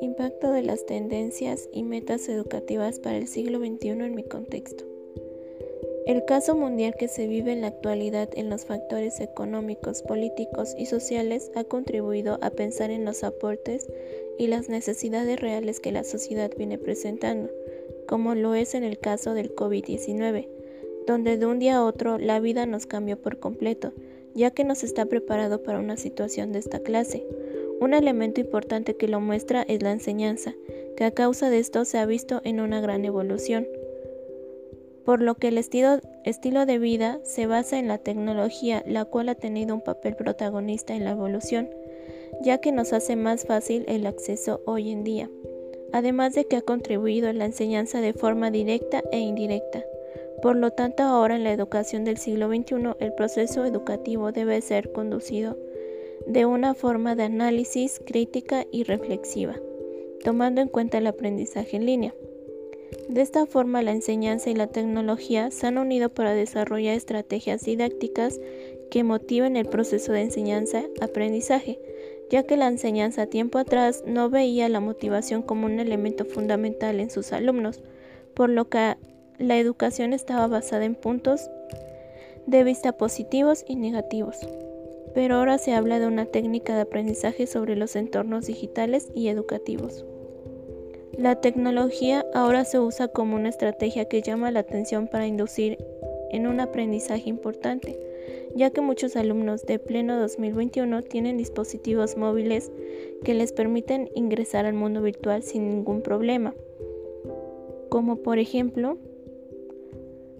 Impacto de las tendencias y metas educativas para el siglo XXI en mi contexto. El caso mundial que se vive en la actualidad en los factores económicos, políticos y sociales ha contribuido a pensar en los aportes y las necesidades reales que la sociedad viene presentando, como lo es en el caso del COVID-19, donde de un día a otro la vida nos cambió por completo, ya que nos está preparado para una situación de esta clase. Un elemento importante que lo muestra es la enseñanza, que a causa de esto se ha visto en una gran evolución por lo que el estilo, estilo, de vida se basa en la tecnología, la cual ha tenido un papel protagonista en la evolución, ya que nos hace más fácil el acceso hoy en día, además de que ha contribuido a la enseñanza de forma directa e indirecta. Por lo tanto, ahora en la educación del siglo XXI, el proceso educativo debe ser conducido de una forma de análisis crítica y reflexiva, tomando en cuenta el aprendizaje en línea. De esta forma, la enseñanza y la tecnología se han unido para desarrollar estrategias didácticas que motiven el proceso de enseñanza-aprendizaje, ya que la enseñanza tiempo atrás no veía la motivación como un elemento fundamental en sus alumnos, por lo que la educación estaba basada en puntos de vista positivos y negativos. Pero ahora se habla de una técnica de aprendizaje sobre los entornos digitales y educativos. La tecnología ahora se usa como una estrategia que llama la atención para inducir en un aprendizaje importante, ya que muchos alumnos de pleno 2021 tienen dispositivos móviles que les permiten ingresar al mundo virtual sin ningún problema, como por ejemplo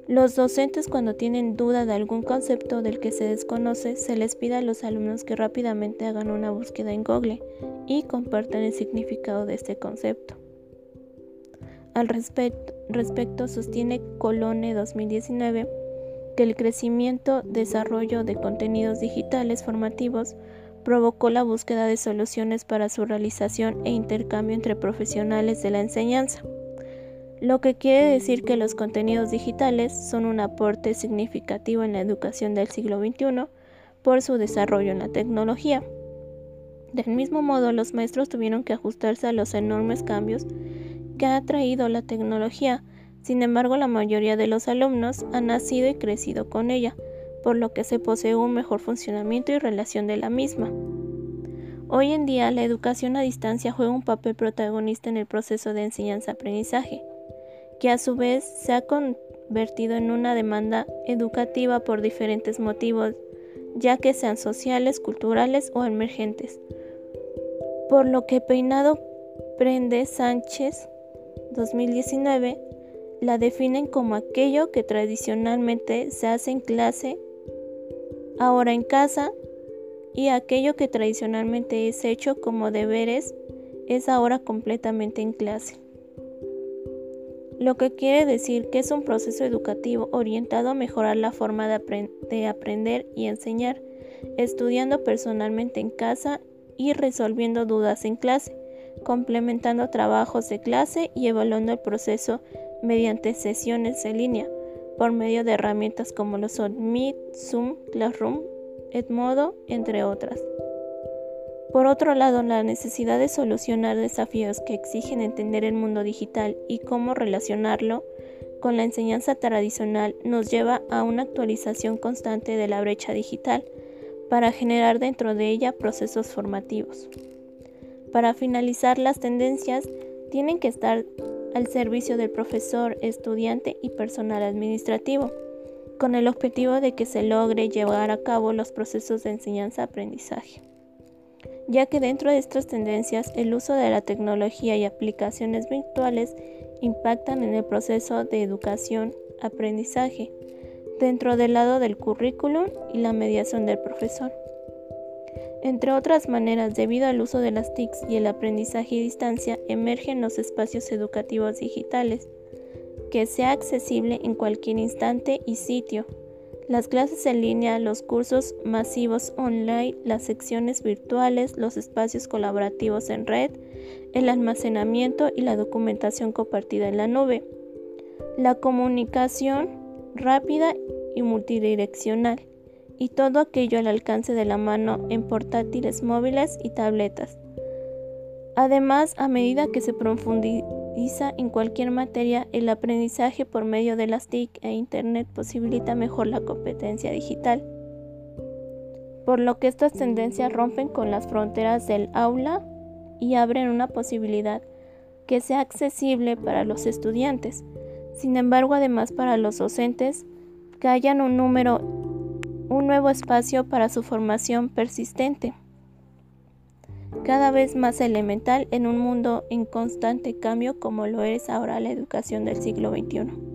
los docentes cuando tienen duda de algún concepto del que se desconoce, se les pide a los alumnos que rápidamente hagan una búsqueda en Google y compartan el significado de este concepto. Al respecto, sostiene Colone 2019 que el crecimiento, desarrollo de contenidos digitales formativos provocó la búsqueda de soluciones para su realización e intercambio entre profesionales de la enseñanza, lo que quiere decir que los contenidos digitales son un aporte significativo en la educación del siglo XXI por su desarrollo en la tecnología. Del mismo modo, los maestros tuvieron que ajustarse a los enormes cambios que ha traído la tecnología. Sin embargo, la mayoría de los alumnos han nacido y crecido con ella, por lo que se posee un mejor funcionamiento y relación de la misma. Hoy en día, la educación a distancia juega un papel protagonista en el proceso de enseñanza-aprendizaje, que a su vez se ha convertido en una demanda educativa por diferentes motivos, ya que sean sociales, culturales o emergentes. Por lo que Peinado Prende Sánchez 2019 la definen como aquello que tradicionalmente se hace en clase, ahora en casa, y aquello que tradicionalmente es hecho como deberes es ahora completamente en clase. Lo que quiere decir que es un proceso educativo orientado a mejorar la forma de, de aprender y enseñar, estudiando personalmente en casa y resolviendo dudas en clase complementando trabajos de clase y evaluando el proceso mediante sesiones en línea por medio de herramientas como los son Meet, Zoom, Classroom, Edmodo, entre otras. Por otro lado, la necesidad de solucionar desafíos que exigen entender el mundo digital y cómo relacionarlo con la enseñanza tradicional nos lleva a una actualización constante de la brecha digital para generar dentro de ella procesos formativos. Para finalizar, las tendencias tienen que estar al servicio del profesor, estudiante y personal administrativo, con el objetivo de que se logre llevar a cabo los procesos de enseñanza-aprendizaje, ya que dentro de estas tendencias el uso de la tecnología y aplicaciones virtuales impactan en el proceso de educación-aprendizaje, dentro del lado del currículum y la mediación del profesor. Entre otras maneras, debido al uso de las TICs y el aprendizaje a distancia, emergen los espacios educativos digitales, que sea accesible en cualquier instante y sitio. Las clases en línea, los cursos masivos online, las secciones virtuales, los espacios colaborativos en red, el almacenamiento y la documentación compartida en la nube. La comunicación rápida y multidireccional y todo aquello al alcance de la mano en portátiles móviles y tabletas. Además, a medida que se profundiza en cualquier materia, el aprendizaje por medio de las TIC e Internet posibilita mejor la competencia digital, por lo que estas tendencias rompen con las fronteras del aula y abren una posibilidad que sea accesible para los estudiantes. Sin embargo, además para los docentes, que un número, un nuevo espacio para su formación persistente, cada vez más elemental en un mundo en constante cambio como lo es ahora la educación del siglo XXI.